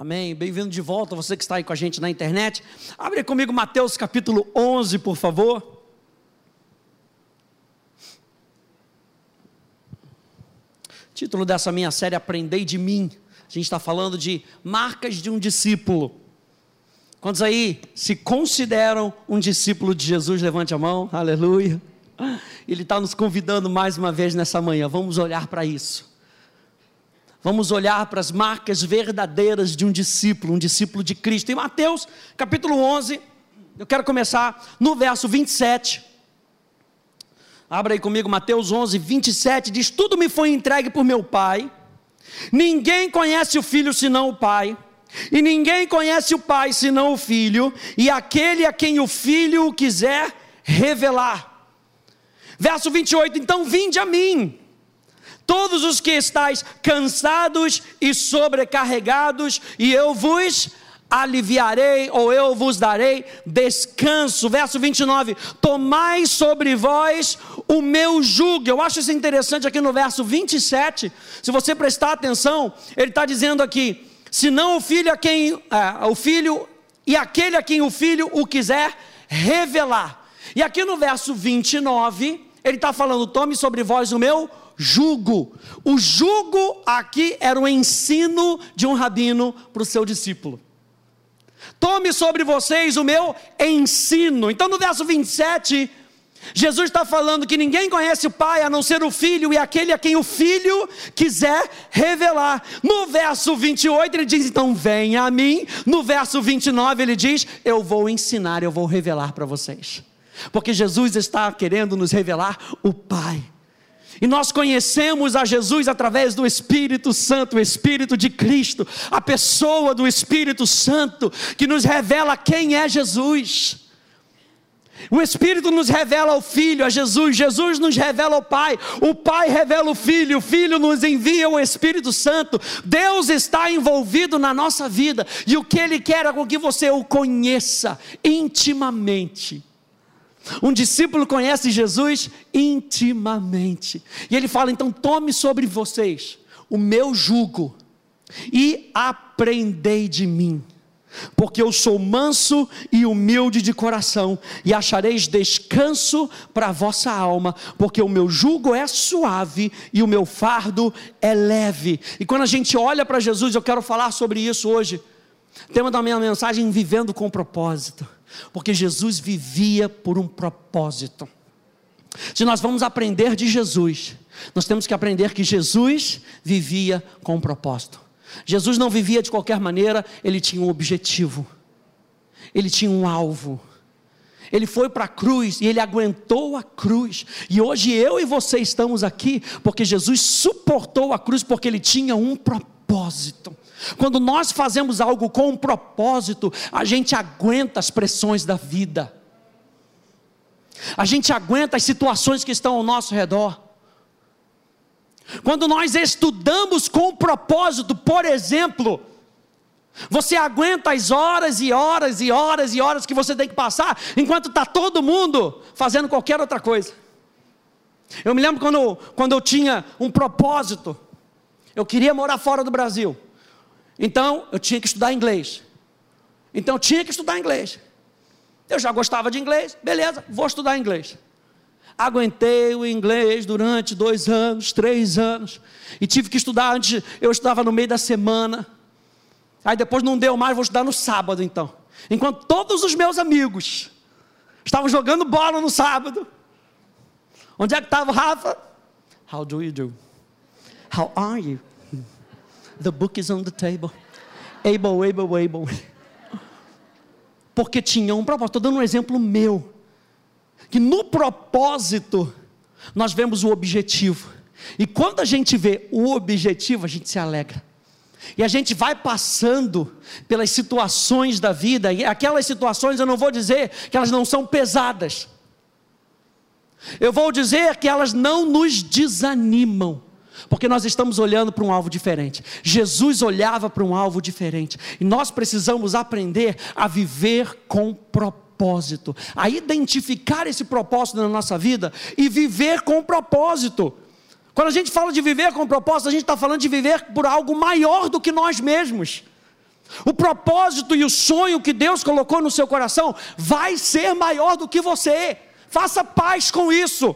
Amém. Bem-vindo de volta, você que está aí com a gente na internet. Abre comigo Mateus capítulo 11, por favor. Título dessa minha série Aprendei de mim. A gente está falando de marcas de um discípulo. Quantos aí se consideram um discípulo de Jesus? Levante a mão, aleluia. Ele está nos convidando mais uma vez nessa manhã. Vamos olhar para isso. Vamos olhar para as marcas verdadeiras de um discípulo, um discípulo de Cristo. Em Mateus capítulo 11, eu quero começar no verso 27. Abra aí comigo Mateus 11, 27. Diz: Tudo me foi entregue por meu Pai. Ninguém conhece o filho senão o Pai. E ninguém conhece o Pai senão o Filho, e aquele a quem o Filho quiser revelar. Verso 28: Então vinde a mim todos os que estáis cansados e sobrecarregados, e eu vos aliviarei, ou eu vos darei descanso. Verso 29: Tomai sobre vós o meu jugo. Eu acho isso interessante aqui no verso 27. Se você prestar atenção, ele está dizendo aqui: se não o filho a quem é, o filho e aquele a quem o filho o quiser revelar. E aqui no verso 29, ele está falando: tome sobre vós o meu jugo. O jugo aqui era o ensino de um rabino para o seu discípulo. Tome sobre vocês o meu ensino. Então, no verso 27, Jesus está falando que ninguém conhece o Pai a não ser o Filho e aquele a quem o Filho quiser revelar. No verso 28 ele diz: então venha a mim. No verso 29 ele diz: eu vou ensinar, eu vou revelar para vocês. Porque Jesus está querendo nos revelar o Pai. E nós conhecemos a Jesus através do Espírito Santo, o Espírito de Cristo, a pessoa do Espírito Santo, que nos revela quem é Jesus. O Espírito nos revela o Filho, a Jesus, Jesus nos revela o Pai, o Pai revela o Filho, o Filho nos envia o Espírito Santo. Deus está envolvido na nossa vida e o que Ele quer é com que você o conheça intimamente. Um discípulo conhece Jesus intimamente. E ele fala: então tome sobre vocês o meu jugo e aprendei de mim. Porque eu sou manso e humilde de coração, e achareis descanso para a vossa alma, porque o meu jugo é suave e o meu fardo é leve. E quando a gente olha para Jesus, eu quero falar sobre isso hoje. Tema da minha mensagem: vivendo com propósito porque Jesus vivia por um propósito. Se nós vamos aprender de Jesus, nós temos que aprender que Jesus vivia com um propósito. Jesus não vivia de qualquer maneira, ele tinha um objetivo, ele tinha um alvo. Ele foi para a cruz e ele aguentou a cruz. E hoje eu e você estamos aqui porque Jesus suportou a cruz porque ele tinha um propósito. Quando nós fazemos algo com um propósito, a gente aguenta as pressões da vida, a gente aguenta as situações que estão ao nosso redor. Quando nós estudamos com propósito, por exemplo, você aguenta as horas e horas e horas e horas que você tem que passar, enquanto está todo mundo fazendo qualquer outra coisa. Eu me lembro quando, quando eu tinha um propósito, eu queria morar fora do Brasil. Então, eu tinha que estudar inglês. Então, eu tinha que estudar inglês. Eu já gostava de inglês, beleza, vou estudar inglês. Aguentei o inglês durante dois anos, três anos, e tive que estudar antes, eu estudava no meio da semana. Aí depois não deu mais, vou estudar no sábado então. Enquanto todos os meus amigos estavam jogando bola no sábado. Onde é que estava o Rafa? How do you do? How are you? The book is on the table. Able, able, able. Porque tinha um propósito. Estou dando um exemplo meu. Que no propósito, nós vemos o objetivo. E quando a gente vê o objetivo, a gente se alegra. E a gente vai passando pelas situações da vida, e aquelas situações eu não vou dizer que elas não são pesadas. Eu vou dizer que elas não nos desanimam. Porque nós estamos olhando para um alvo diferente. Jesus olhava para um alvo diferente. E nós precisamos aprender a viver com propósito, a identificar esse propósito na nossa vida e viver com propósito. Quando a gente fala de viver com propósito, a gente está falando de viver por algo maior do que nós mesmos. O propósito e o sonho que Deus colocou no seu coração vai ser maior do que você. Faça paz com isso.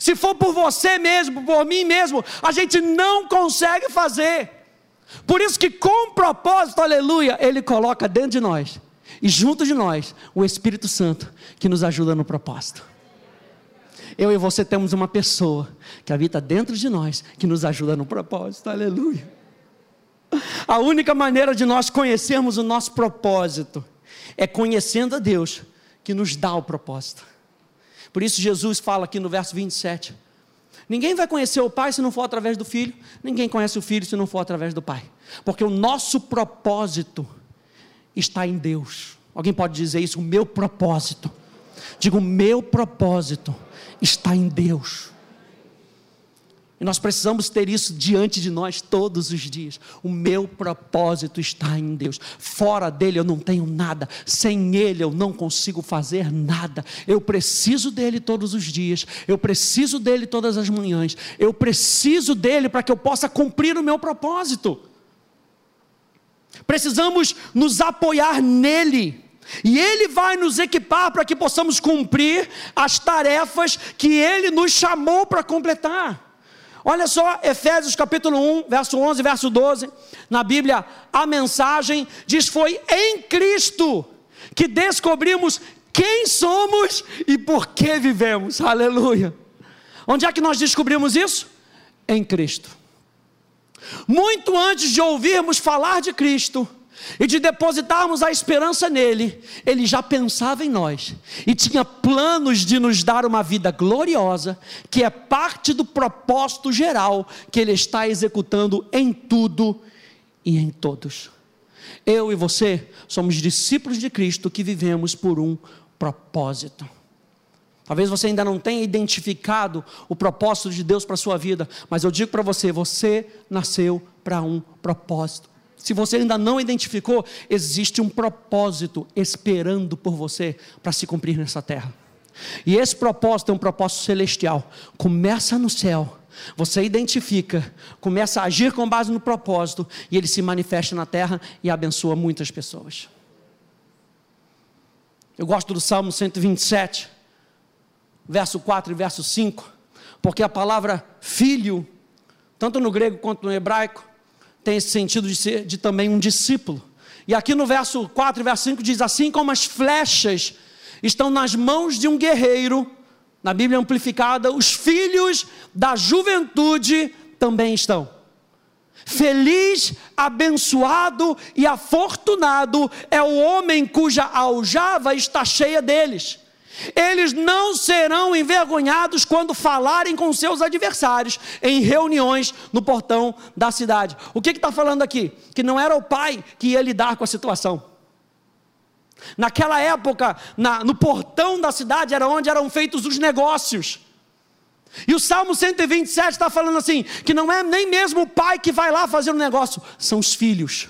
Se for por você mesmo, por mim mesmo, a gente não consegue fazer. Por isso que com propósito, aleluia, ele coloca dentro de nós e junto de nós o Espírito Santo que nos ajuda no propósito. Eu e você temos uma pessoa que habita dentro de nós que nos ajuda no propósito. Aleluia. A única maneira de nós conhecermos o nosso propósito é conhecendo a Deus que nos dá o propósito. Por isso Jesus fala aqui no verso 27. Ninguém vai conhecer o Pai se não for através do Filho, ninguém conhece o Filho se não for através do Pai. Porque o nosso propósito está em Deus. Alguém pode dizer isso? O meu propósito. Digo, o meu propósito está em Deus. E nós precisamos ter isso diante de nós todos os dias. O meu propósito está em Deus. Fora dele eu não tenho nada. Sem ele eu não consigo fazer nada. Eu preciso dele todos os dias. Eu preciso dele todas as manhãs. Eu preciso dele para que eu possa cumprir o meu propósito. Precisamos nos apoiar nele. E Ele vai nos equipar para que possamos cumprir as tarefas que Ele nos chamou para completar. Olha só, Efésios capítulo 1, verso 11, verso 12, na Bíblia, a mensagem diz: Foi em Cristo que descobrimos quem somos e por que vivemos. Aleluia. Onde é que nós descobrimos isso? Em Cristo. Muito antes de ouvirmos falar de Cristo, e de depositarmos a esperança nele, ele já pensava em nós e tinha planos de nos dar uma vida gloriosa, que é parte do propósito geral que ele está executando em tudo e em todos. Eu e você somos discípulos de Cristo que vivemos por um propósito. Talvez você ainda não tenha identificado o propósito de Deus para a sua vida, mas eu digo para você: você nasceu para um propósito. Se você ainda não identificou, existe um propósito esperando por você para se cumprir nessa terra. E esse propósito é um propósito celestial. Começa no céu. Você identifica, começa a agir com base no propósito e ele se manifesta na terra e abençoa muitas pessoas. Eu gosto do Salmo 127, verso 4 e verso 5, porque a palavra filho, tanto no grego quanto no hebraico, tem esse sentido de ser de também um discípulo. E aqui no verso 4 e verso 5 diz: Assim como as flechas estão nas mãos de um guerreiro, na Bíblia amplificada, os filhos da juventude também estão. Feliz, abençoado e afortunado é o homem cuja aljava está cheia deles. Eles não serão envergonhados quando falarem com seus adversários em reuniões no portão da cidade. O que está falando aqui? Que não era o pai que ia lidar com a situação. Naquela época, na, no portão da cidade era onde eram feitos os negócios. E o Salmo 127 está falando assim: que não é nem mesmo o pai que vai lá fazer o um negócio, são os filhos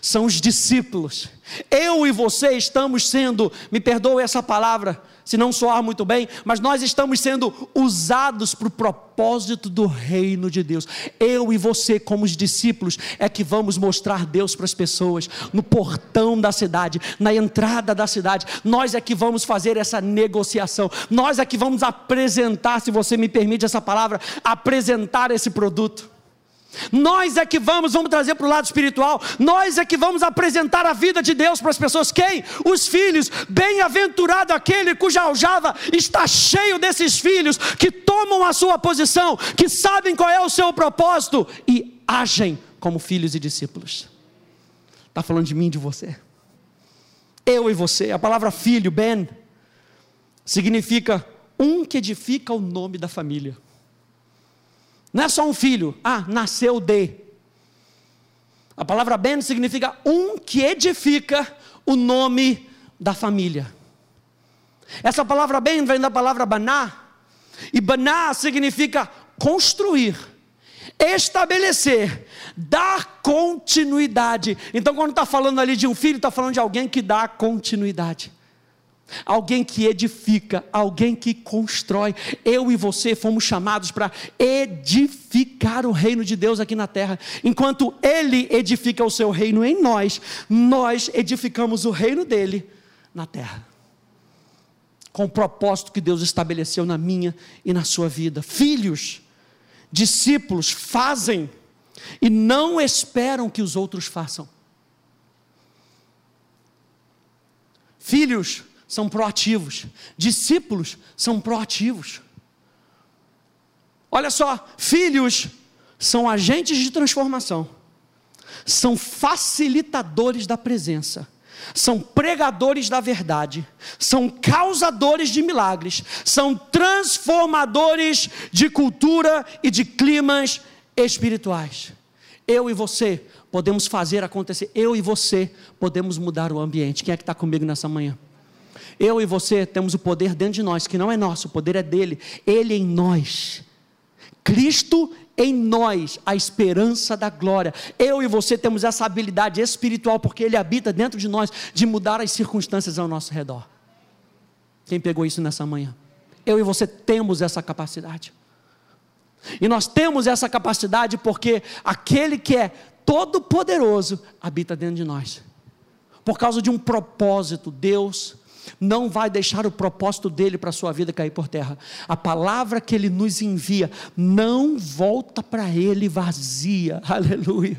são os discípulos. Eu e você estamos sendo, me perdoe essa palavra, se não soar muito bem, mas nós estamos sendo usados para o propósito do reino de Deus. Eu e você, como os discípulos, é que vamos mostrar Deus para as pessoas, no portão da cidade, na entrada da cidade. Nós é que vamos fazer essa negociação, nós é que vamos apresentar, se você me permite essa palavra, apresentar esse produto. Nós é que vamos, vamos trazer para o lado espiritual, nós é que vamos apresentar a vida de Deus para as pessoas. Quem? Os filhos. Bem-aventurado aquele cuja aljava está cheio desses filhos que tomam a sua posição, que sabem qual é o seu propósito e agem como filhos e discípulos. Está falando de mim de você. Eu e você. A palavra filho, Ben, significa um que edifica o nome da família. Não é só um filho, ah, nasceu de. A palavra Ben significa um que edifica o nome da família. Essa palavra Ben vem da palavra baná, e baná significa construir, estabelecer, dar continuidade. Então, quando está falando ali de um filho, está falando de alguém que dá continuidade. Alguém que edifica, alguém que constrói. Eu e você fomos chamados para edificar o reino de Deus aqui na terra. Enquanto Ele edifica o seu reino em nós, nós edificamos o reino dele na terra. Com o propósito que Deus estabeleceu na minha e na sua vida. Filhos, discípulos, fazem e não esperam que os outros façam. Filhos, são proativos, discípulos são proativos. Olha só, filhos são agentes de transformação, são facilitadores da presença, são pregadores da verdade, são causadores de milagres, são transformadores de cultura e de climas espirituais. Eu e você podemos fazer acontecer, eu e você podemos mudar o ambiente. Quem é que está comigo nessa manhã? Eu e você temos o poder dentro de nós, que não é nosso, o poder é dele, ele em nós. Cristo em nós, a esperança da glória. Eu e você temos essa habilidade espiritual, porque ele habita dentro de nós, de mudar as circunstâncias ao nosso redor. Quem pegou isso nessa manhã? Eu e você temos essa capacidade. E nós temos essa capacidade porque aquele que é todo-poderoso habita dentro de nós. Por causa de um propósito, Deus não vai deixar o propósito dele para a sua vida cair por terra. A palavra que ele nos envia não volta para ele vazia. Aleluia.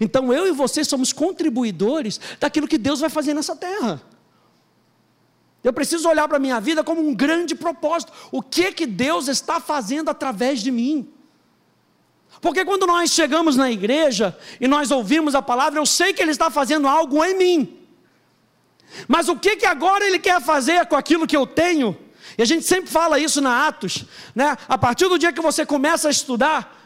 Então eu e você somos contribuidores daquilo que Deus vai fazer nessa terra. Eu preciso olhar para a minha vida como um grande propósito. O que que Deus está fazendo através de mim? Porque quando nós chegamos na igreja e nós ouvimos a palavra, eu sei que Ele está fazendo algo em mim. Mas o que, que agora ele quer fazer com aquilo que eu tenho? E a gente sempre fala isso na Atos, né? A partir do dia que você começa a estudar,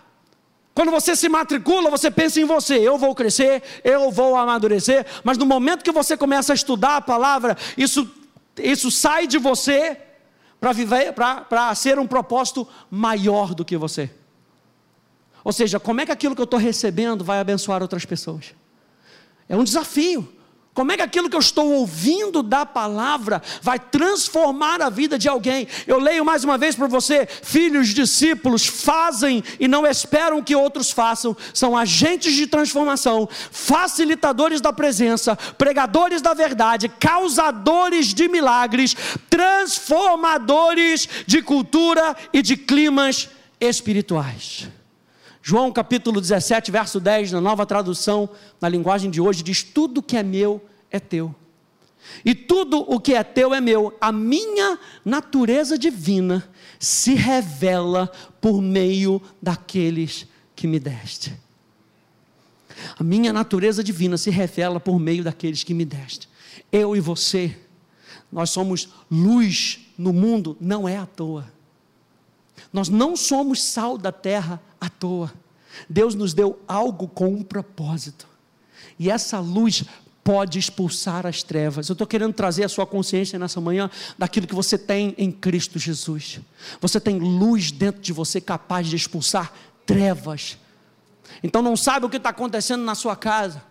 quando você se matricula, você pensa em você, eu vou crescer, eu vou amadurecer, mas no momento que você começa a estudar a palavra, isso, isso sai de você para viver, para ser um propósito maior do que você. Ou seja, como é que aquilo que eu estou recebendo vai abençoar outras pessoas? É um desafio. Como é que aquilo que eu estou ouvindo da palavra vai transformar a vida de alguém? Eu leio mais uma vez para você: filhos, discípulos fazem e não esperam que outros façam, são agentes de transformação, facilitadores da presença, pregadores da verdade, causadores de milagres, transformadores de cultura e de climas espirituais. João capítulo 17, verso 10, na nova tradução, na linguagem de hoje, diz: Tudo que é meu é teu. E tudo o que é teu é meu. A minha natureza divina se revela por meio daqueles que me deste. A minha natureza divina se revela por meio daqueles que me deste. Eu e você, nós somos luz no mundo, não é à toa. Nós não somos sal da terra à toa. Deus nos deu algo com um propósito. E essa luz pode expulsar as trevas. Eu estou querendo trazer a sua consciência nessa manhã daquilo que você tem em Cristo Jesus. Você tem luz dentro de você capaz de expulsar trevas. Então não sabe o que está acontecendo na sua casa.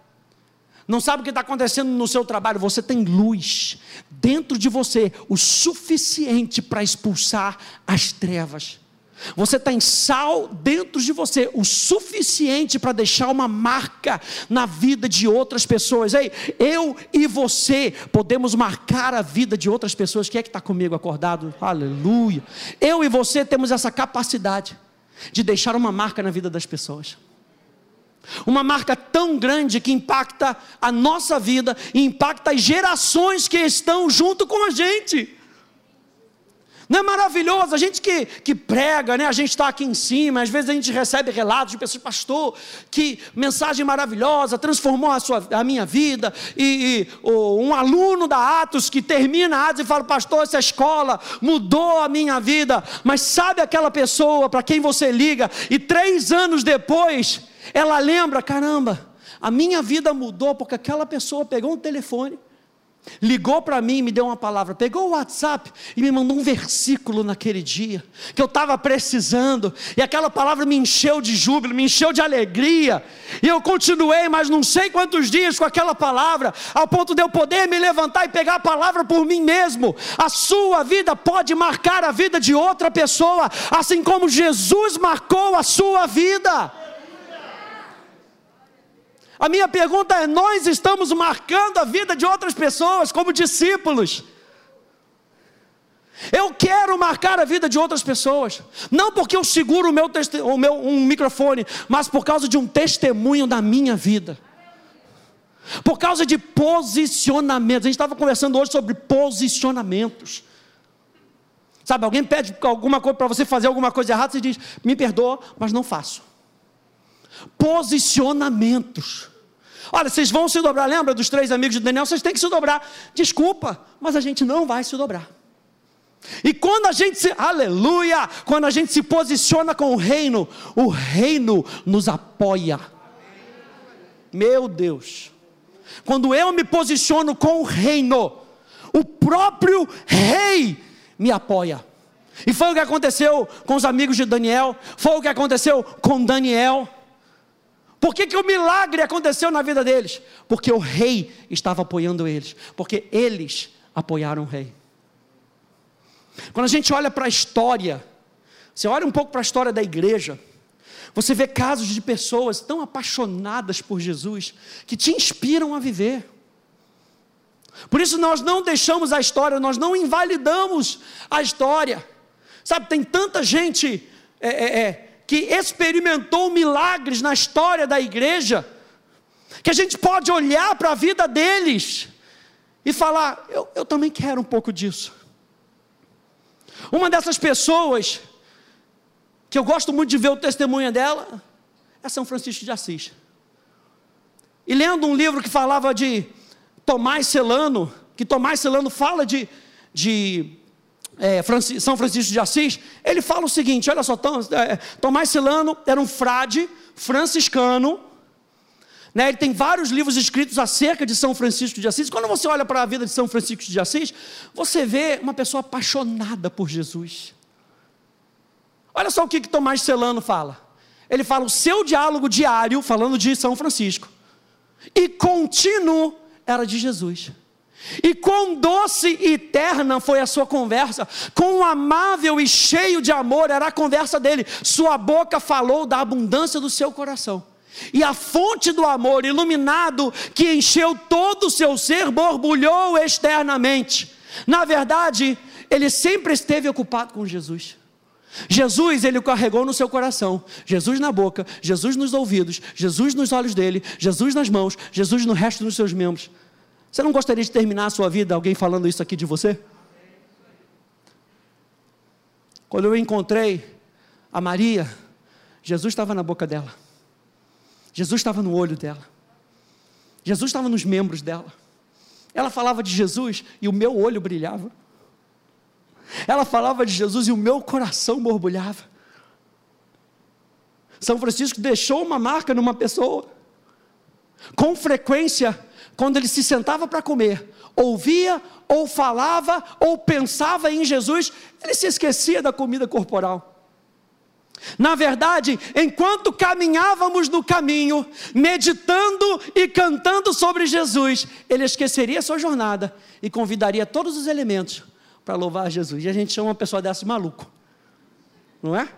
Não sabe o que está acontecendo no seu trabalho, você tem luz dentro de você, o suficiente para expulsar as trevas. Você tem sal dentro de você, o suficiente para deixar uma marca na vida de outras pessoas. Ei, eu e você podemos marcar a vida de outras pessoas. Quem é que está comigo acordado? Aleluia. Eu e você temos essa capacidade de deixar uma marca na vida das pessoas. Uma marca tão grande que impacta a nossa vida e impacta as gerações que estão junto com a gente. Não é maravilhoso? A gente que, que prega, né? a gente está aqui em cima, às vezes a gente recebe relatos de pessoas, pastor, que mensagem maravilhosa, transformou a, sua, a minha vida. E, e um aluno da Atos que termina Atos e fala, pastor, essa escola mudou a minha vida. Mas sabe aquela pessoa para quem você liga e três anos depois ela lembra: caramba, a minha vida mudou porque aquela pessoa pegou um telefone ligou para mim e me deu uma palavra, pegou o WhatsApp e me mandou um versículo naquele dia, que eu estava precisando, e aquela palavra me encheu de júbilo, me encheu de alegria, e eu continuei mais não sei quantos dias com aquela palavra, ao ponto de eu poder me levantar e pegar a palavra por mim mesmo. A sua vida pode marcar a vida de outra pessoa, assim como Jesus marcou a sua vida. A minha pergunta é: nós estamos marcando a vida de outras pessoas como discípulos? Eu quero marcar a vida de outras pessoas, não porque eu seguro o meu, o meu um microfone, mas por causa de um testemunho da minha vida, por causa de posicionamentos. A gente estava conversando hoje sobre posicionamentos. Sabe, alguém pede alguma coisa para você fazer alguma coisa errada, você diz: me perdoa, mas não faço. Posicionamentos. Olha, vocês vão se dobrar, lembra dos três amigos de Daniel? Vocês têm que se dobrar. Desculpa, mas a gente não vai se dobrar. E quando a gente se, aleluia, quando a gente se posiciona com o reino, o reino nos apoia. Meu Deus. Quando eu me posiciono com o reino, o próprio rei me apoia. E foi o que aconteceu com os amigos de Daniel, foi o que aconteceu com Daniel. Por que, que o milagre aconteceu na vida deles? Porque o rei estava apoiando eles, porque eles apoiaram o rei. Quando a gente olha para a história, você olha um pouco para a história da igreja, você vê casos de pessoas tão apaixonadas por Jesus que te inspiram a viver. Por isso nós não deixamos a história, nós não invalidamos a história. Sabe, tem tanta gente é, é, é, que experimentou milagres na história da igreja, que a gente pode olhar para a vida deles e falar: eu, eu também quero um pouco disso. Uma dessas pessoas, que eu gosto muito de ver o testemunho dela, é São Francisco de Assis. E lendo um livro que falava de Tomás Celano, que Tomás Celano fala de, de é, São Francisco de Assis, ele fala o seguinte: olha só, Tom, é, Tomás Silano era um frade franciscano, né, ele tem vários livros escritos acerca de São Francisco de Assis. Quando você olha para a vida de São Francisco de Assis, você vê uma pessoa apaixonada por Jesus. Olha só o que, que Tomás Celano fala. Ele fala o seu diálogo diário, falando de São Francisco, e contínuo era de Jesus. E quão doce e terna foi a sua conversa, quão amável e cheio de amor era a conversa dele. Sua boca falou da abundância do seu coração. E a fonte do amor iluminado que encheu todo o seu ser borbulhou externamente. Na verdade, ele sempre esteve ocupado com Jesus. Jesus, ele carregou no seu coração, Jesus na boca, Jesus nos ouvidos, Jesus nos olhos dele, Jesus nas mãos, Jesus no resto dos seus membros. Você não gostaria de terminar a sua vida alguém falando isso aqui de você? Quando eu encontrei a Maria, Jesus estava na boca dela. Jesus estava no olho dela. Jesus estava nos membros dela. Ela falava de Jesus e o meu olho brilhava. Ela falava de Jesus e o meu coração borbulhava. São Francisco deixou uma marca numa pessoa. Com frequência, quando ele se sentava para comer, ouvia ou falava ou pensava em Jesus, ele se esquecia da comida corporal. Na verdade, enquanto caminhávamos no caminho, meditando e cantando sobre Jesus, ele esqueceria sua jornada e convidaria todos os elementos para louvar Jesus. E a gente chama uma pessoa dessa de maluco, não é?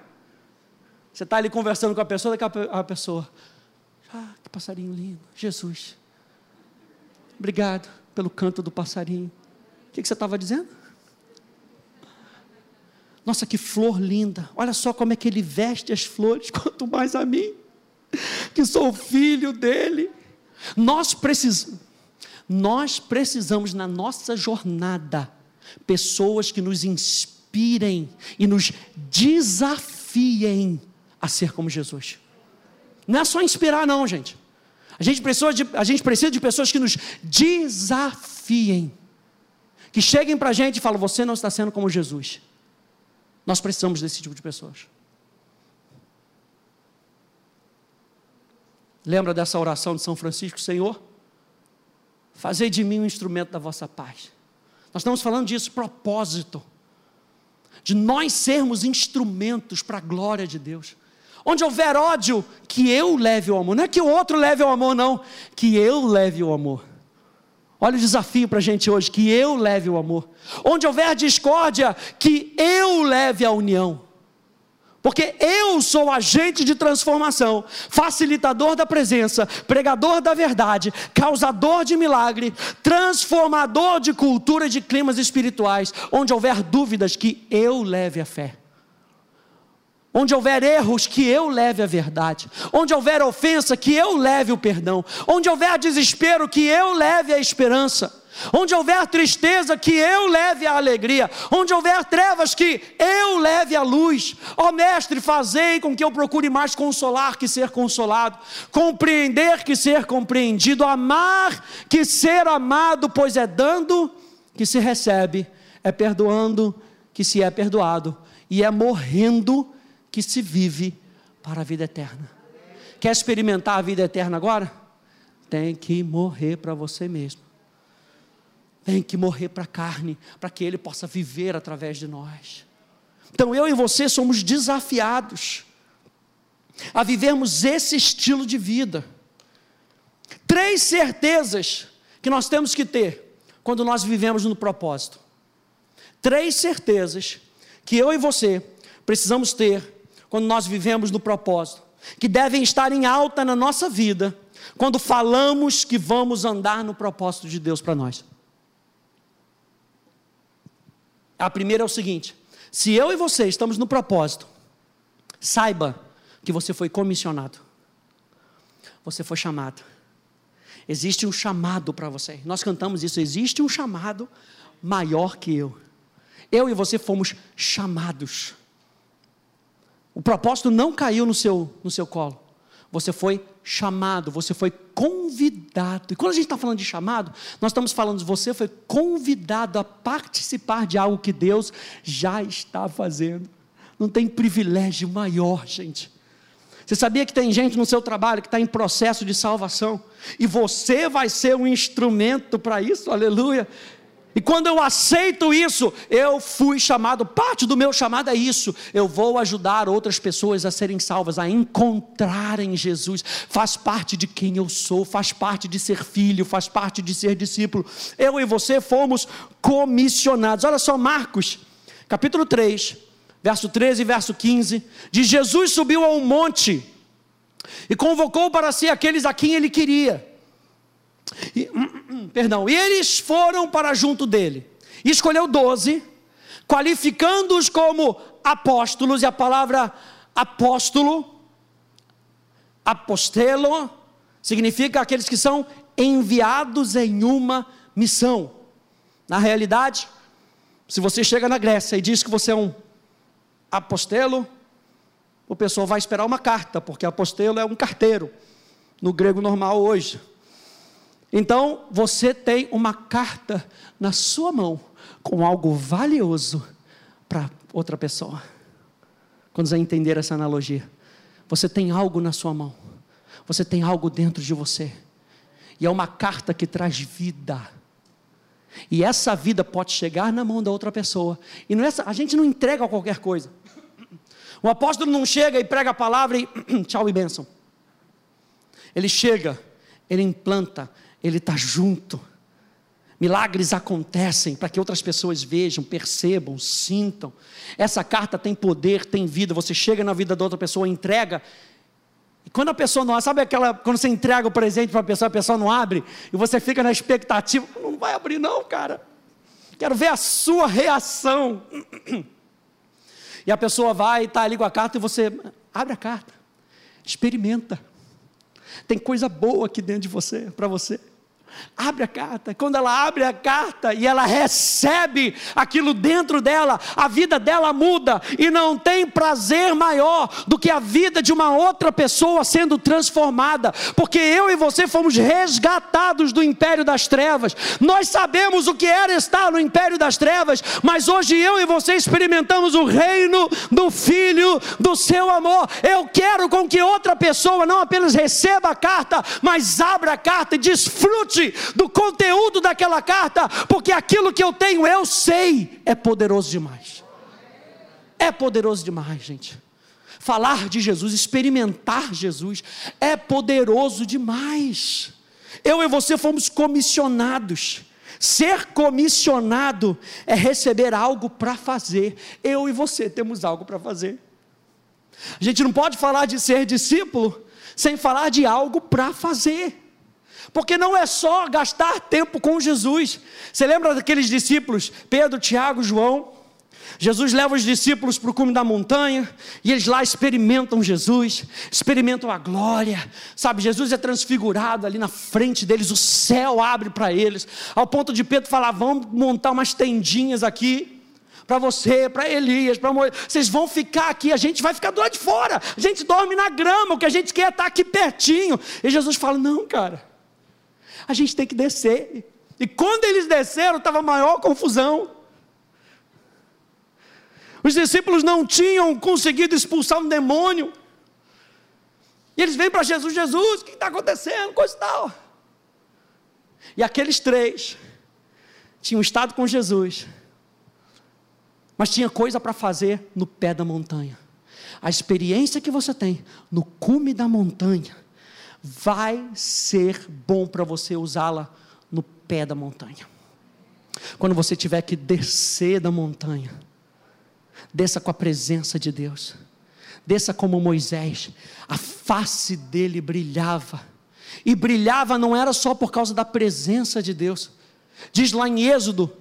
Você está ali conversando com a pessoa, daqui a pessoa, ah, que passarinho lindo, Jesus. Obrigado pelo canto do passarinho. O que, você estava dizendo? Nossa, que flor linda. Olha só como é que ele veste as flores, quanto mais a mim, que sou filho dele. Nós precisamos, nós precisamos na nossa jornada pessoas que nos inspirem e nos desafiem a ser como Jesus. Não é só inspirar, não, gente. A gente, precisa de, a gente precisa de pessoas que nos desafiem, que cheguem para a gente e falem: Você não está sendo como Jesus. Nós precisamos desse tipo de pessoas. Lembra dessa oração de São Francisco, Senhor? Fazei de mim um instrumento da vossa paz. Nós estamos falando disso, propósito. De nós sermos instrumentos para a glória de Deus. Onde houver ódio, que eu leve o amor. Não é que o outro leve o amor, não. Que eu leve o amor. Olha o desafio para a gente hoje: que eu leve o amor. Onde houver discórdia, que eu leve a união. Porque eu sou agente de transformação, facilitador da presença, pregador da verdade, causador de milagre, transformador de cultura de climas espirituais. Onde houver dúvidas, que eu leve a fé. Onde houver erros, que eu leve a verdade. Onde houver ofensa, que eu leve o perdão. Onde houver desespero, que eu leve a esperança. Onde houver tristeza, que eu leve a alegria. Onde houver trevas, que eu leve a luz. Ó Mestre, fazei com que eu procure mais consolar que ser consolado, compreender que ser compreendido, amar que ser amado, pois é dando que se recebe, é perdoando que se é perdoado, e é morrendo que se vive para a vida eterna. Quer experimentar a vida eterna agora? Tem que morrer para você mesmo. Tem que morrer para a carne, para que Ele possa viver através de nós. Então eu e você somos desafiados a vivermos esse estilo de vida. Três certezas que nós temos que ter quando nós vivemos no propósito. Três certezas que eu e você precisamos ter quando nós vivemos no propósito, que devem estar em alta na nossa vida, quando falamos que vamos andar no propósito de Deus para nós. A primeira é o seguinte: se eu e você estamos no propósito, saiba que você foi comissionado, você foi chamado. Existe um chamado para você. Nós cantamos isso, existe um chamado maior que eu. Eu e você fomos chamados. O propósito não caiu no seu, no seu colo. Você foi chamado, você foi convidado. E quando a gente está falando de chamado, nós estamos falando de você foi convidado a participar de algo que Deus já está fazendo. Não tem privilégio maior, gente. Você sabia que tem gente no seu trabalho que está em processo de salvação? E você vai ser um instrumento para isso, aleluia. E quando eu aceito isso, eu fui chamado, parte do meu chamado é isso. Eu vou ajudar outras pessoas a serem salvas, a encontrarem Jesus. Faz parte de quem eu sou, faz parte de ser filho, faz parte de ser discípulo. Eu e você fomos comissionados. Olha só, Marcos, capítulo 3, verso 13 e verso 15. De Jesus subiu a um monte e convocou para si aqueles a quem ele queria e, perdão, e eles foram para junto dele. E escolheu doze, qualificando-os como apóstolos, e a palavra apóstolo, apostelo, significa aqueles que são enviados em uma missão. Na realidade, se você chega na Grécia e diz que você é um apostelo, o pessoal vai esperar uma carta, porque apostelo é um carteiro, no grego normal hoje. Então, você tem uma carta na sua mão com algo valioso para outra pessoa. Quando você entender essa analogia, você tem algo na sua mão, você tem algo dentro de você, e é uma carta que traz vida. E essa vida pode chegar na mão da outra pessoa. E não é, a gente não entrega qualquer coisa. O apóstolo não chega e prega a palavra e tchau e bênção. Ele chega, ele implanta, ele está junto. Milagres acontecem para que outras pessoas vejam, percebam, sintam. Essa carta tem poder, tem vida. Você chega na vida da outra pessoa, entrega. E quando a pessoa não sabe aquela, quando você entrega o presente para a pessoa, a pessoa não abre, e você fica na expectativa, não vai abrir, não, cara. Quero ver a sua reação. E a pessoa vai, está ali com a carta, e você abre a carta, experimenta. Tem coisa boa aqui dentro de você, para você. Abre a carta. Quando ela abre a carta e ela recebe aquilo dentro dela, a vida dela muda e não tem prazer maior do que a vida de uma outra pessoa sendo transformada, porque eu e você fomos resgatados do império das trevas. Nós sabemos o que era estar no império das trevas, mas hoje eu e você experimentamos o reino do filho do seu amor. Eu quero com que outra pessoa não apenas receba a carta, mas abra a carta e desfrute do conteúdo daquela carta, porque aquilo que eu tenho, eu sei, é poderoso demais. É poderoso demais, gente. Falar de Jesus, experimentar Jesus, é poderoso demais. Eu e você fomos comissionados. Ser comissionado é receber algo para fazer. Eu e você temos algo para fazer. A gente não pode falar de ser discípulo sem falar de algo para fazer. Porque não é só gastar tempo com Jesus. Você lembra daqueles discípulos, Pedro, Tiago, João? Jesus leva os discípulos para o cume da montanha e eles lá experimentam Jesus, experimentam a glória, sabe? Jesus é transfigurado ali na frente deles, o céu abre para eles, ao ponto de Pedro falar: vamos montar umas tendinhas aqui para você, para Elias, para Moisés. Vocês vão ficar aqui, a gente vai ficar do lado de fora, a gente dorme na grama, o que a gente quer é estar aqui pertinho. E Jesus fala: não, cara, a gente tem que descer. E quando eles desceram, estava maior confusão. Os discípulos não tinham conseguido expulsar um demônio. E eles vêm para Jesus: Jesus, o que está acontecendo? Coisa e tal. E aqueles três tinham estado com Jesus, mas tinha coisa para fazer no pé da montanha. A experiência que você tem no cume da montanha vai ser bom para você usá-la no pé da montanha. Quando você tiver que descer da montanha, desça com a presença de Deus, desça como Moisés, a face dele brilhava, e brilhava não era só por causa da presença de Deus, diz lá em Êxodo,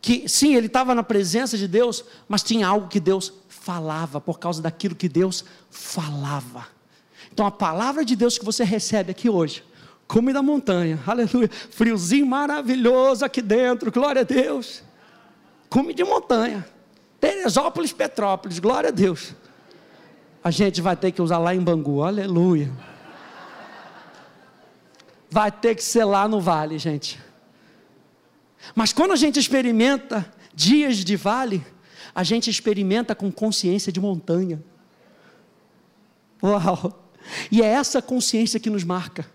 que sim, ele estava na presença de Deus, mas tinha algo que Deus falava, por causa daquilo que Deus falava. Então a palavra de Deus que você recebe aqui hoje, come da montanha, aleluia, friozinho maravilhoso aqui dentro, glória a Deus, come de montanha. Teresópolis, Petrópolis, glória a Deus. A gente vai ter que usar lá em Bangu, aleluia. Vai ter que ser lá no vale, gente. Mas quando a gente experimenta dias de vale, a gente experimenta com consciência de montanha. Uau! E é essa consciência que nos marca.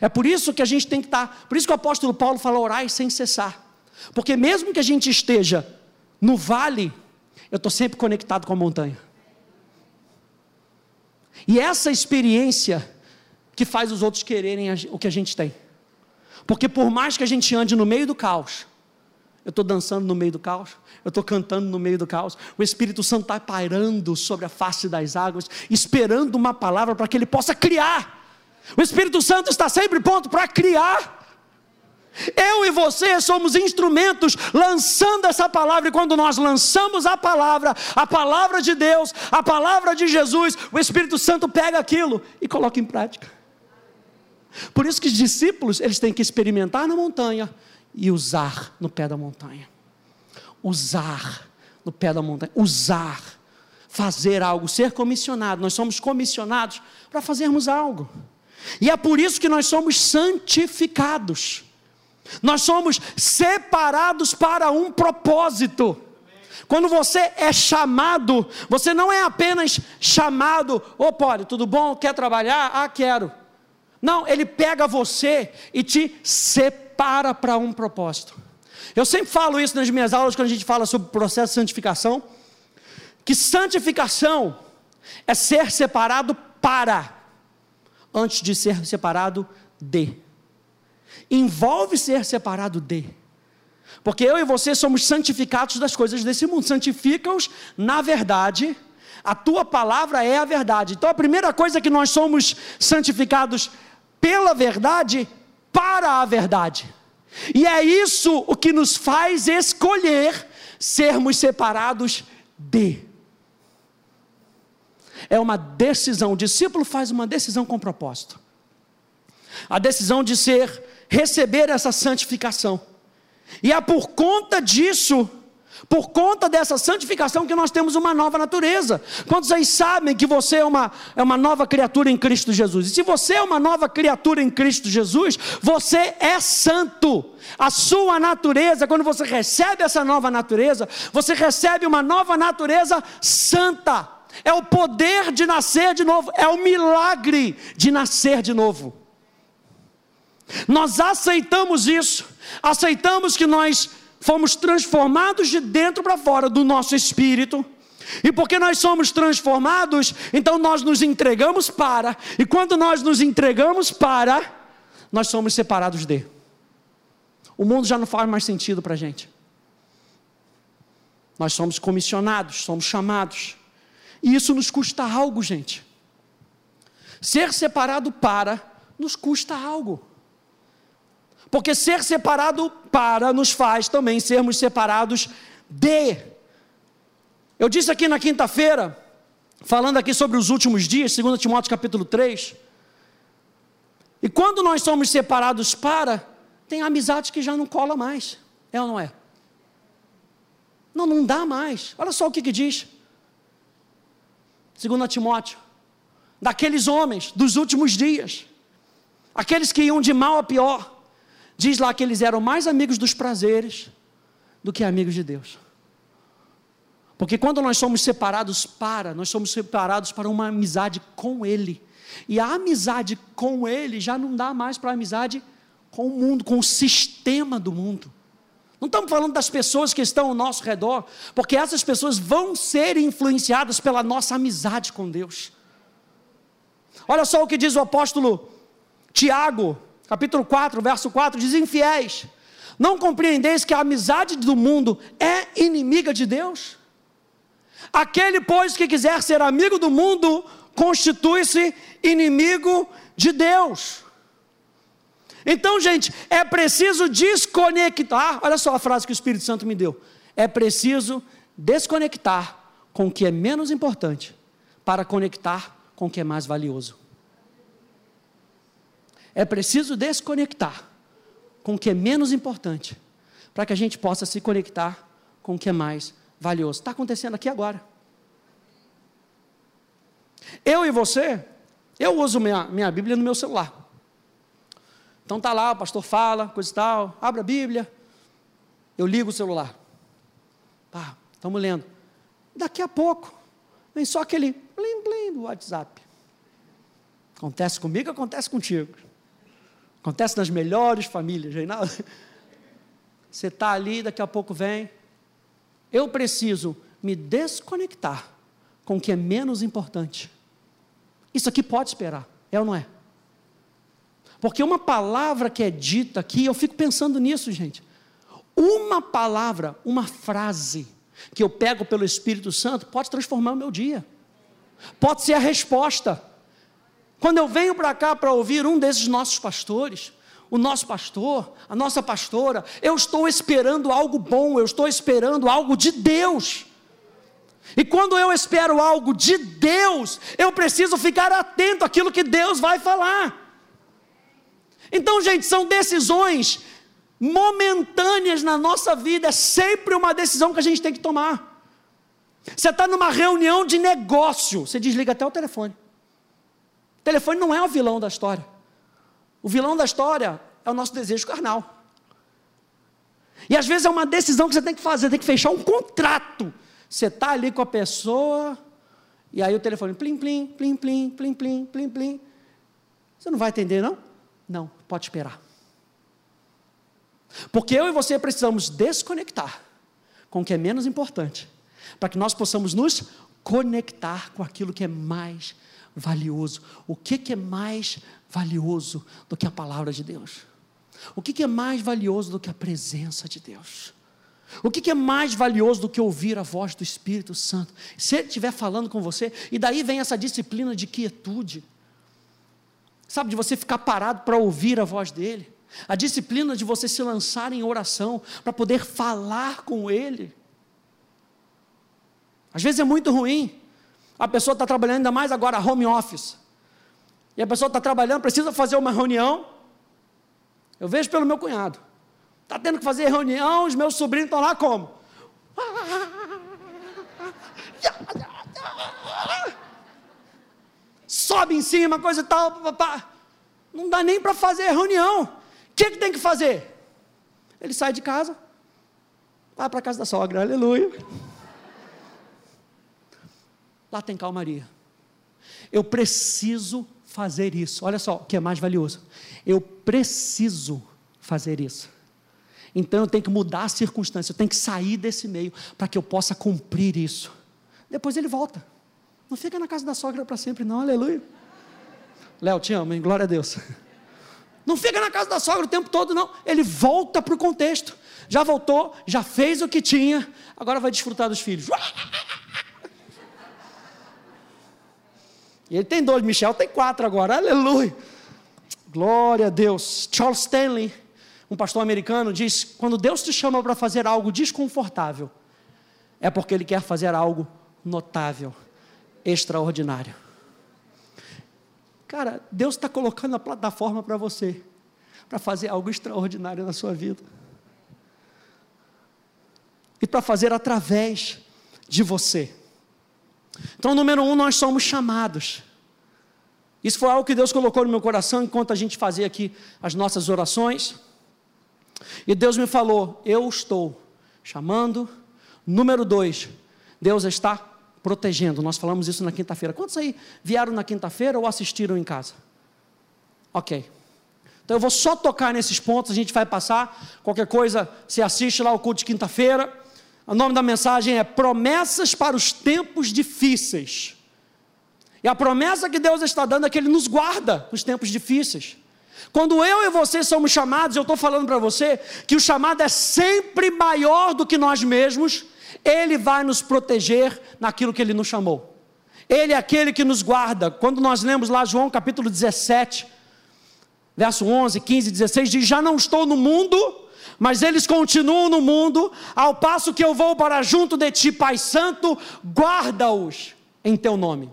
É por isso que a gente tem que estar. Tá, por isso que o apóstolo Paulo fala orai sem cessar. Porque mesmo que a gente esteja no vale, eu estou sempre conectado com a montanha. E essa experiência que faz os outros quererem o que a gente tem. Porque por mais que a gente ande no meio do caos, eu estou dançando no meio do caos, eu estou cantando no meio do caos, o Espírito Santo está pairando sobre a face das águas, esperando uma palavra para que ele possa criar. O Espírito Santo está sempre pronto para criar. Eu e você somos instrumentos lançando essa palavra, e quando nós lançamos a palavra, a palavra de Deus, a palavra de Jesus, o Espírito Santo pega aquilo e coloca em prática. Por isso que os discípulos, eles têm que experimentar na montanha e usar no pé da montanha. Usar no pé da montanha, usar, fazer algo, ser comissionado. Nós somos comissionados para fazermos algo. E é por isso que nós somos santificados. Nós somos separados para um propósito. Quando você é chamado, você não é apenas chamado, ô Poli, tudo bom? Quer trabalhar? Ah, quero. Não, ele pega você e te separa para um propósito. Eu sempre falo isso nas minhas aulas, quando a gente fala sobre o processo de santificação, que santificação é ser separado para, antes de ser separado de envolve ser separado de. Porque eu e você somos santificados das coisas desse mundo. Santifica-os na verdade. A tua palavra é a verdade. Então a primeira coisa é que nós somos santificados pela verdade para a verdade. E é isso o que nos faz escolher sermos separados de. É uma decisão. O discípulo faz uma decisão com propósito. A decisão de ser receber essa santificação. E é por conta disso, por conta dessa santificação, que nós temos uma nova natureza. Quantos aí sabem que você é uma, é uma nova criatura em Cristo Jesus? E se você é uma nova criatura em Cristo Jesus, você é santo. A sua natureza, quando você recebe essa nova natureza, você recebe uma nova natureza santa. É o poder de nascer de novo, é o milagre de nascer de novo. Nós aceitamos isso, aceitamos que nós fomos transformados de dentro para fora do nosso espírito. E porque nós somos transformados, então nós nos entregamos para, e quando nós nos entregamos para, nós somos separados de. O mundo já não faz mais sentido para a gente. Nós somos comissionados, somos chamados. E isso nos custa algo, gente. Ser separado para nos custa algo. Porque ser separado para nos faz também sermos separados de. Eu disse aqui na quinta-feira, falando aqui sobre os últimos dias, 2 Timóteo capítulo 3. E quando nós somos separados para, tem amizades que já não cola mais. É ou não é? Não, não dá mais. Olha só o que, que diz. 2 Timóteo. Daqueles homens dos últimos dias. Aqueles que iam de mal a pior Diz lá que eles eram mais amigos dos prazeres do que amigos de Deus. Porque quando nós somos separados para, nós somos separados para uma amizade com Ele. E a amizade com Ele já não dá mais para a amizade com o mundo, com o sistema do mundo. Não estamos falando das pessoas que estão ao nosso redor, porque essas pessoas vão ser influenciadas pela nossa amizade com Deus. Olha só o que diz o apóstolo Tiago, capítulo 4, verso 4, diz: Infiéis, não compreendeis que a amizade do mundo é inimiga de Deus? Aquele, pois, que quiser ser amigo do mundo, constitui-se inimigo de Deus. Então, gente, é preciso desconectar. Olha só a frase que o Espírito Santo me deu. É preciso desconectar com o que é menos importante para conectar com o que é mais valioso. É preciso desconectar com o que é menos importante, para que a gente possa se conectar com o que é mais valioso. Está acontecendo aqui agora. Eu e você, eu uso minha, minha Bíblia no meu celular. Então está lá, o pastor fala, coisa e tal, abre a Bíblia, eu ligo o celular. Tá, estamos lendo. Daqui a pouco, vem só aquele blim blim do WhatsApp. Acontece comigo, acontece contigo. Acontece nas melhores famílias, Reinaldo. Você está ali, daqui a pouco vem. Eu preciso me desconectar com o que é menos importante. Isso aqui pode esperar, é ou não é? Porque uma palavra que é dita aqui, eu fico pensando nisso, gente. Uma palavra, uma frase que eu pego pelo Espírito Santo pode transformar o meu dia. Pode ser a resposta. Quando eu venho para cá para ouvir um desses nossos pastores, o nosso pastor, a nossa pastora, eu estou esperando algo bom, eu estou esperando algo de Deus. E quando eu espero algo de Deus, eu preciso ficar atento àquilo que Deus vai falar. Então, gente, são decisões momentâneas na nossa vida, é sempre uma decisão que a gente tem que tomar. Você está numa reunião de negócio, você desliga até o telefone. O telefone não é o vilão da história. O vilão da história é o nosso desejo carnal. E às vezes é uma decisão que você tem que fazer, tem que fechar um contrato. Você está ali com a pessoa, e aí o telefone plim, plim, plim, plim, plim, plim, plim, plim. Você não vai atender, não? Não, pode esperar. Porque eu e você precisamos desconectar com o que é menos importante, para que nós possamos nos conectar com aquilo que é mais importante valioso. O que, que é mais valioso do que a palavra de Deus? O que, que é mais valioso do que a presença de Deus? O que, que, é mais valioso do que ouvir a voz do Espírito Santo? Se ele estiver falando com você, e daí vem essa disciplina de quietude, sabe, de você ficar parado para ouvir a voz dele, a disciplina de você se lançar em oração para poder falar com ele. Às vezes é muito ruim, a pessoa está trabalhando ainda mais agora home office. E a pessoa está trabalhando, precisa fazer uma reunião. Eu vejo pelo meu cunhado. Está tendo que fazer reunião, os meus sobrinhos estão lá como? Sobe em cima, coisa e tal. Papá. Não dá nem para fazer reunião. O que, que tem que fazer? Ele sai de casa, vai para a casa da sogra, aleluia. Lá tem calmaria. Eu preciso fazer isso. Olha só o que é mais valioso. Eu preciso fazer isso. Então eu tenho que mudar a circunstância, eu tenho que sair desse meio para que eu possa cumprir isso. Depois ele volta. Não fica na casa da sogra para sempre, não, aleluia. Léo, te amo, hein? Glória a Deus. Não fica na casa da sogra o tempo todo, não. Ele volta para o contexto. Já voltou, já fez o que tinha, agora vai desfrutar dos filhos. E ele tem dois, Michel tem quatro agora, aleluia. Glória a Deus. Charles Stanley, um pastor americano, diz: quando Deus te chama para fazer algo desconfortável, é porque Ele quer fazer algo notável, extraordinário. Cara, Deus está colocando a plataforma para você, para fazer algo extraordinário na sua vida. E para fazer através de você. Então, número um, nós somos chamados. Isso foi algo que Deus colocou no meu coração enquanto a gente fazia aqui as nossas orações. E Deus me falou: Eu estou chamando. Número dois, Deus está protegendo. Nós falamos isso na quinta-feira. Quantos aí vieram na quinta-feira ou assistiram em casa? Ok. Então eu vou só tocar nesses pontos, a gente vai passar. Qualquer coisa, você assiste lá o culto de quinta-feira. O nome da mensagem é Promessas para os Tempos Difíceis. E a promessa que Deus está dando é que Ele nos guarda nos tempos difíceis. Quando eu e você somos chamados, eu estou falando para você que o chamado é sempre maior do que nós mesmos, Ele vai nos proteger naquilo que Ele nos chamou. Ele é aquele que nos guarda. Quando nós lemos lá João capítulo 17, verso 11, 15, 16, diz: Já não estou no mundo, mas eles continuam no mundo, ao passo que eu vou para junto de ti, Pai Santo, guarda-os em teu nome.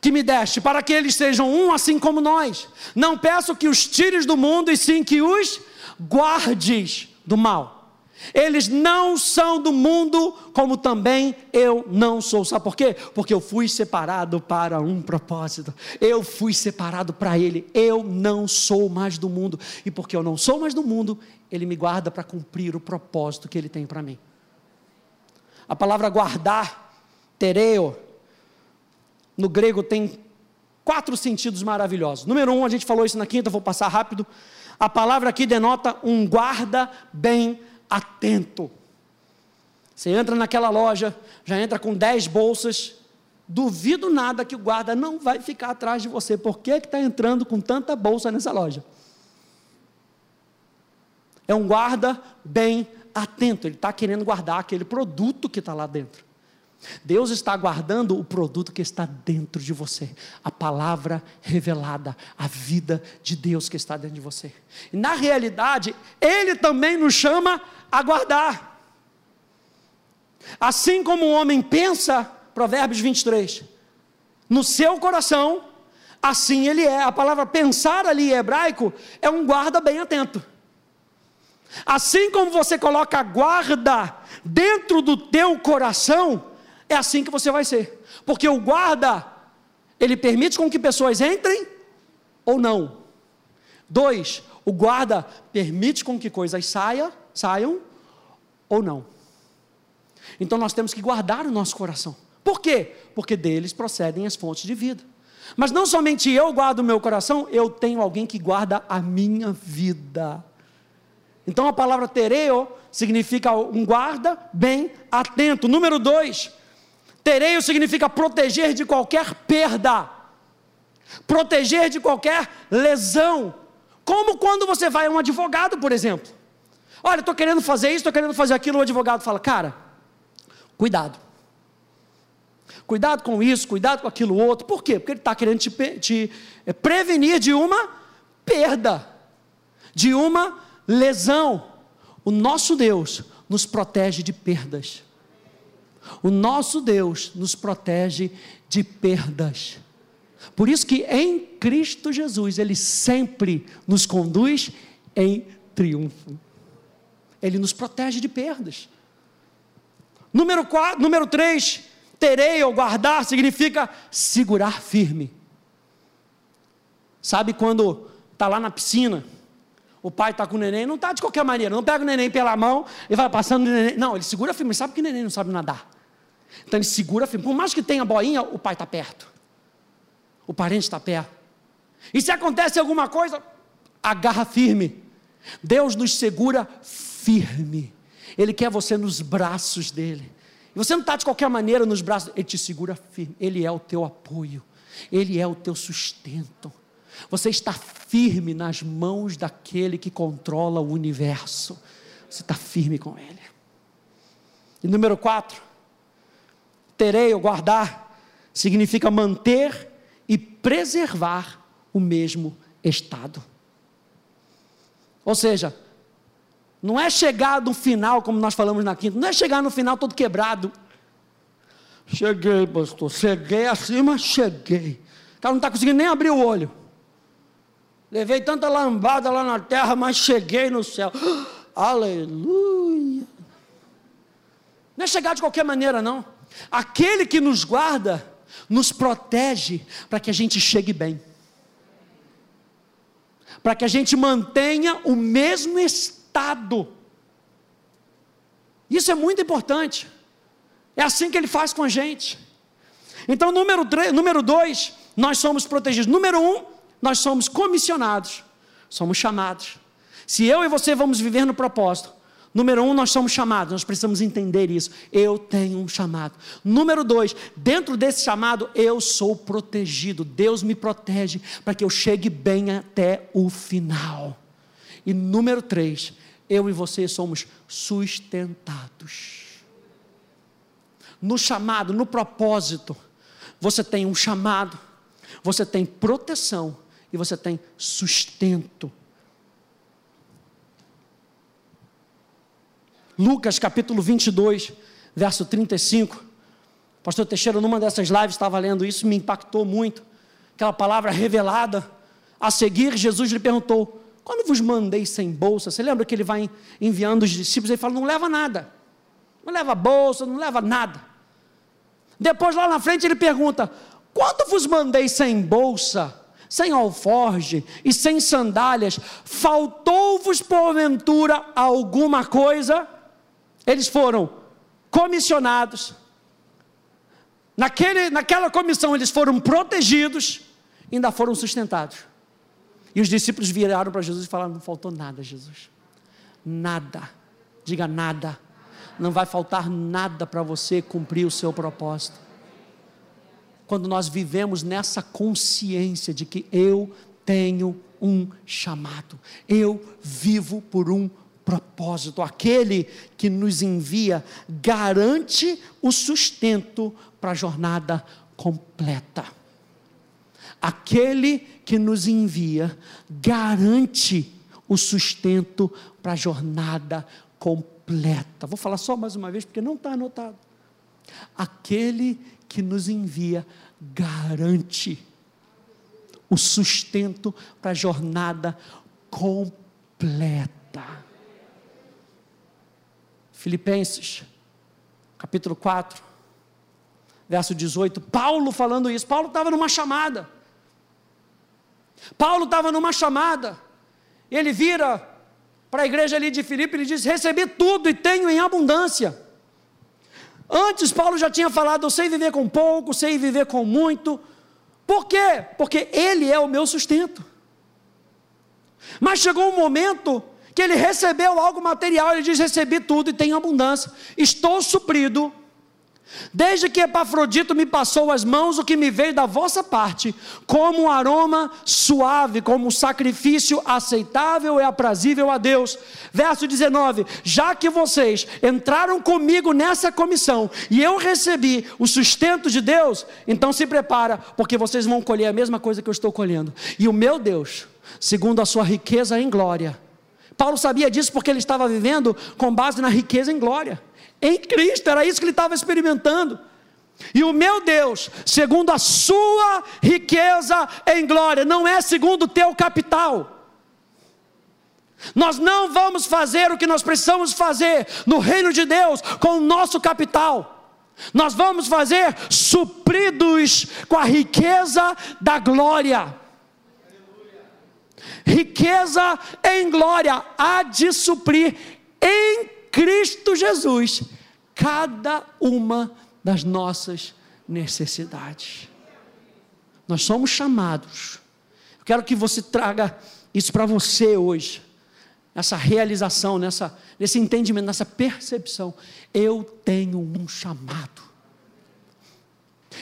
Que me deste, para que eles sejam um assim como nós. Não peço que os tires do mundo, e sim que os guardes do mal. Eles não são do mundo, como também eu não sou. Sabe por quê? Porque eu fui separado para um propósito. Eu fui separado para Ele. Eu não sou mais do mundo. E porque eu não sou mais do mundo, Ele me guarda para cumprir o propósito que Ele tem para mim. A palavra guardar, tereo, no grego tem quatro sentidos maravilhosos. Número um, a gente falou isso na quinta, vou passar rápido. A palavra aqui denota um guarda bem atento. Você entra naquela loja, já entra com 10 bolsas, duvido nada que o guarda não vai ficar atrás de você. Por que está entrando com tanta bolsa nessa loja? É um guarda bem atento, ele está querendo guardar aquele produto que está lá dentro. Deus está guardando o produto que está dentro de você, a palavra revelada, a vida de Deus que está dentro de você. E na realidade, Ele também nos chama a guardar. Assim como o homem pensa, Provérbios 23, no seu coração, assim ele é. A palavra pensar ali em hebraico é um guarda bem atento. Assim como você coloca guarda dentro do teu coração, é assim que você vai ser. Porque o guarda, ele permite com que pessoas entrem ou não. Dois, o guarda permite com que coisas saia, saiam ou não. Então nós temos que guardar o nosso coração. Por quê? Porque deles procedem as fontes de vida. Mas não somente eu guardo o meu coração, eu tenho alguém que guarda a minha vida. Então a palavra tereo significa um guarda bem atento. Número dois, Tereio significa proteger de qualquer perda, proteger de qualquer lesão. Como quando você vai a um advogado, por exemplo. Olha, estou querendo fazer isso, estou querendo fazer aquilo, o advogado fala, cara, cuidado. Cuidado com isso, cuidado com aquilo outro. Por quê? Porque ele está querendo te, te é, prevenir de uma perda, de uma lesão. O nosso Deus nos protege de perdas. O nosso Deus nos protege de perdas. Por isso que em Cristo Jesus ele sempre nos conduz em triunfo. Ele nos protege de perdas. Número 4, número 3, terei ou guardar significa segurar firme. Sabe quando está lá na piscina, o pai está com o neném, não está de qualquer maneira, não pega o neném pela mão e vai passando o neném. Não, ele segura firme, sabe que o neném não sabe nadar. Então ele segura firme. Por mais que tenha boinha, o pai está perto. o parente está perto. E se acontece alguma coisa, agarra firme. Deus nos segura firme. Ele quer você nos braços dele. E você não está de qualquer maneira nos braços, ele te segura firme. Ele é o teu apoio, ele é o teu sustento. Você está firme nas mãos daquele que controla o universo. Você está firme com ele. E número quatro, terei ou guardar, significa manter e preservar o mesmo estado. Ou seja, não é chegar no final, como nós falamos na quinta, não é chegar no final todo quebrado. Cheguei, pastor, cheguei acima, cheguei. O cara não está conseguindo nem abrir o olho. Levei tanta lambada lá na terra, mas cheguei no céu. Aleluia. Não é chegar de qualquer maneira, não. Aquele que nos guarda, nos protege para que a gente chegue bem. Para que a gente mantenha o mesmo estado estado. Isso é muito importante. É assim que ele faz com a gente. Então, número, três, número dois, nós somos protegidos. Número um, nós somos comissionados, somos chamados. Se eu e você vamos viver no propósito, número um, nós somos chamados, nós precisamos entender isso. Eu tenho um chamado. Número dois, dentro desse chamado, eu sou protegido. Deus me protege para que eu chegue bem até o final. E número três, eu e você somos sustentados. No chamado, no propósito, você tem um chamado, você tem proteção e você tem sustento. Lucas capítulo 22, verso 35. Pastor Teixeira, numa dessas lives, estava lendo isso, me impactou muito. Aquela palavra revelada. A seguir, Jesus lhe perguntou: quando vos mandei sem bolsa, você lembra que ele vai enviando os discípulos, ele fala: não leva nada, não leva bolsa, não leva nada. Depois lá na frente ele pergunta: quando vos mandei sem bolsa, sem alforge e sem sandálias, faltou-vos porventura alguma coisa? Eles foram comissionados, naquele, naquela comissão eles foram protegidos, ainda foram sustentados. E os discípulos viraram para Jesus e falaram: Não faltou nada, Jesus. Nada. Diga nada. Não vai faltar nada para você cumprir o seu propósito. Quando nós vivemos nessa consciência de que eu tenho um chamado, eu vivo por um propósito, aquele que nos envia garante o sustento para a jornada completa. Aquele que nos envia garante o sustento para a jornada completa. Vou falar só mais uma vez, porque não está anotado. Aquele que nos envia garante o sustento para a jornada completa. Filipenses, capítulo 4, verso 18. Paulo falando isso. Paulo estava numa chamada. Paulo estava numa chamada, ele vira para a igreja ali de Filipe e diz: Recebi tudo e tenho em abundância. Antes, Paulo já tinha falado: Eu sei viver com pouco, sei viver com muito. Por quê? Porque Ele é o meu sustento. Mas chegou um momento que ele recebeu algo material, ele diz: Recebi tudo e tenho abundância, estou suprido Desde que Epafrodito me passou as mãos, o que me veio da vossa parte, como um aroma suave, como um sacrifício aceitável e aprazível a Deus. Verso 19: Já que vocês entraram comigo nessa comissão e eu recebi o sustento de Deus, então se prepara, porque vocês vão colher a mesma coisa que eu estou colhendo. E o meu Deus, segundo a sua riqueza em glória, Paulo sabia disso porque ele estava vivendo com base na riqueza em glória em Cristo, era isso que ele estava experimentando. E o meu Deus, segundo a sua riqueza em glória, não é segundo o teu capital. Nós não vamos fazer o que nós precisamos fazer no reino de Deus com o nosso capital. Nós vamos fazer supridos com a riqueza da glória. Riqueza em glória há de suprir em Cristo Jesus cada uma das nossas necessidades. Nós somos chamados. Eu quero que você traga isso para você hoje. Essa realização, nessa, nesse entendimento, nessa percepção. Eu tenho um chamado.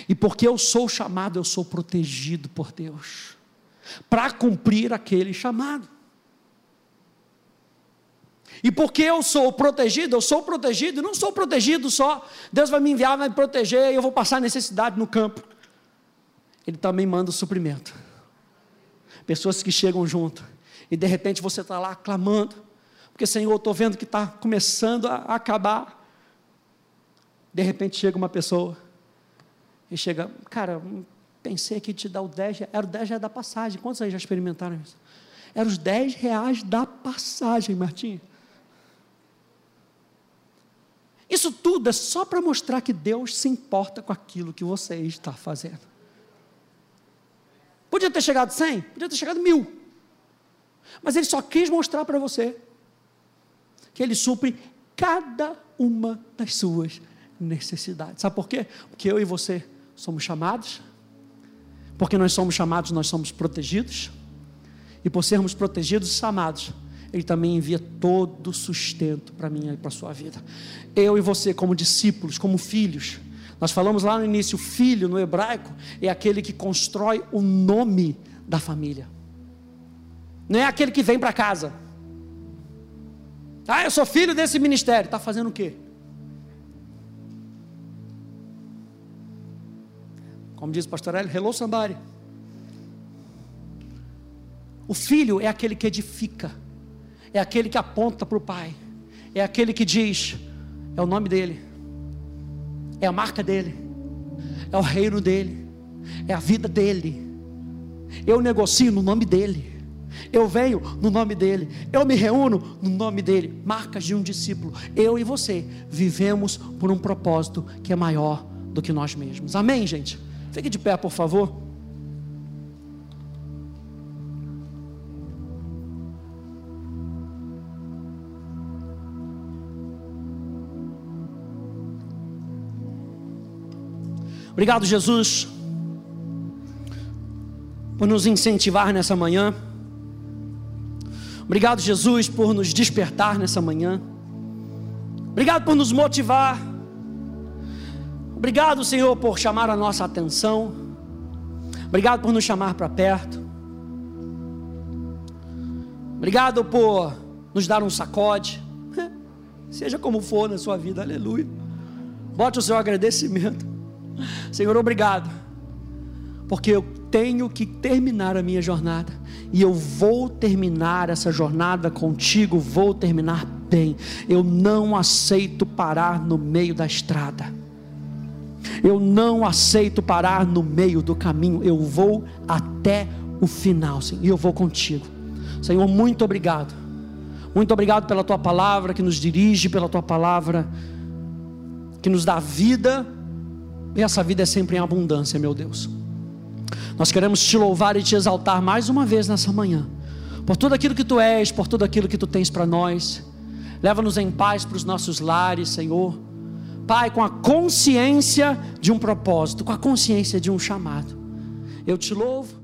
E porque eu sou chamado, eu sou protegido por Deus. Para cumprir aquele chamado. E porque eu sou protegido, eu sou protegido, não sou protegido só, Deus vai me enviar, vai me proteger, e eu vou passar necessidade no campo. Ele também manda o suprimento. Pessoas que chegam junto, e de repente você está lá clamando, porque Senhor, eu estou vendo que está começando a acabar. De repente chega uma pessoa, e chega, cara, pensei que te dar o 10, era o 10 reais da passagem. Quantos aí já experimentaram isso? Era os 10 reais da passagem, Martim. Isso tudo é só para mostrar que Deus se importa com aquilo que você está fazendo. Podia ter chegado 100, podia ter chegado mil. Mas ele só quis mostrar para você que ele supre cada uma das suas necessidades. Sabe por quê? Porque eu e você somos chamados. Porque nós somos chamados, nós somos protegidos. E por sermos protegidos e chamados, ele também envia todo o sustento para mim e para a sua vida. Eu e você, como discípulos, como filhos, nós falamos lá no início, filho no hebraico é aquele que constrói o nome da família. Não é aquele que vem para casa. Ah, eu sou filho desse ministério. Está fazendo o quê? Como diz o pastor Hélio, hello somebody. O filho é aquele que edifica é aquele que aponta para o Pai, é aquele que diz: é o nome dele, é a marca dele, é o reino dele, é a vida dele. Eu negocio no nome dele. Eu venho no nome dele, eu me reúno no nome dele. Marcas de um discípulo. Eu e você vivemos por um propósito que é maior do que nós mesmos. Amém, gente? Fique de pé, por favor. Obrigado, Jesus, por nos incentivar nessa manhã. Obrigado, Jesus, por nos despertar nessa manhã. Obrigado por nos motivar. Obrigado, Senhor, por chamar a nossa atenção. Obrigado por nos chamar para perto. Obrigado por nos dar um sacode. Seja como for na sua vida, aleluia. Bote o seu agradecimento. Senhor, obrigado, porque eu tenho que terminar a minha jornada, e eu vou terminar essa jornada contigo, vou terminar bem. Eu não aceito parar no meio da estrada, eu não aceito parar no meio do caminho, eu vou até o final, Senhor, e eu vou contigo. Senhor, muito obrigado. Muito obrigado pela tua palavra que nos dirige, pela tua palavra que nos dá vida e essa vida é sempre em abundância, meu Deus. Nós queremos te louvar e te exaltar mais uma vez nessa manhã, por tudo aquilo que tu és, por tudo aquilo que tu tens para nós. Leva-nos em paz para os nossos lares, Senhor. Pai, com a consciência de um propósito, com a consciência de um chamado. Eu te louvo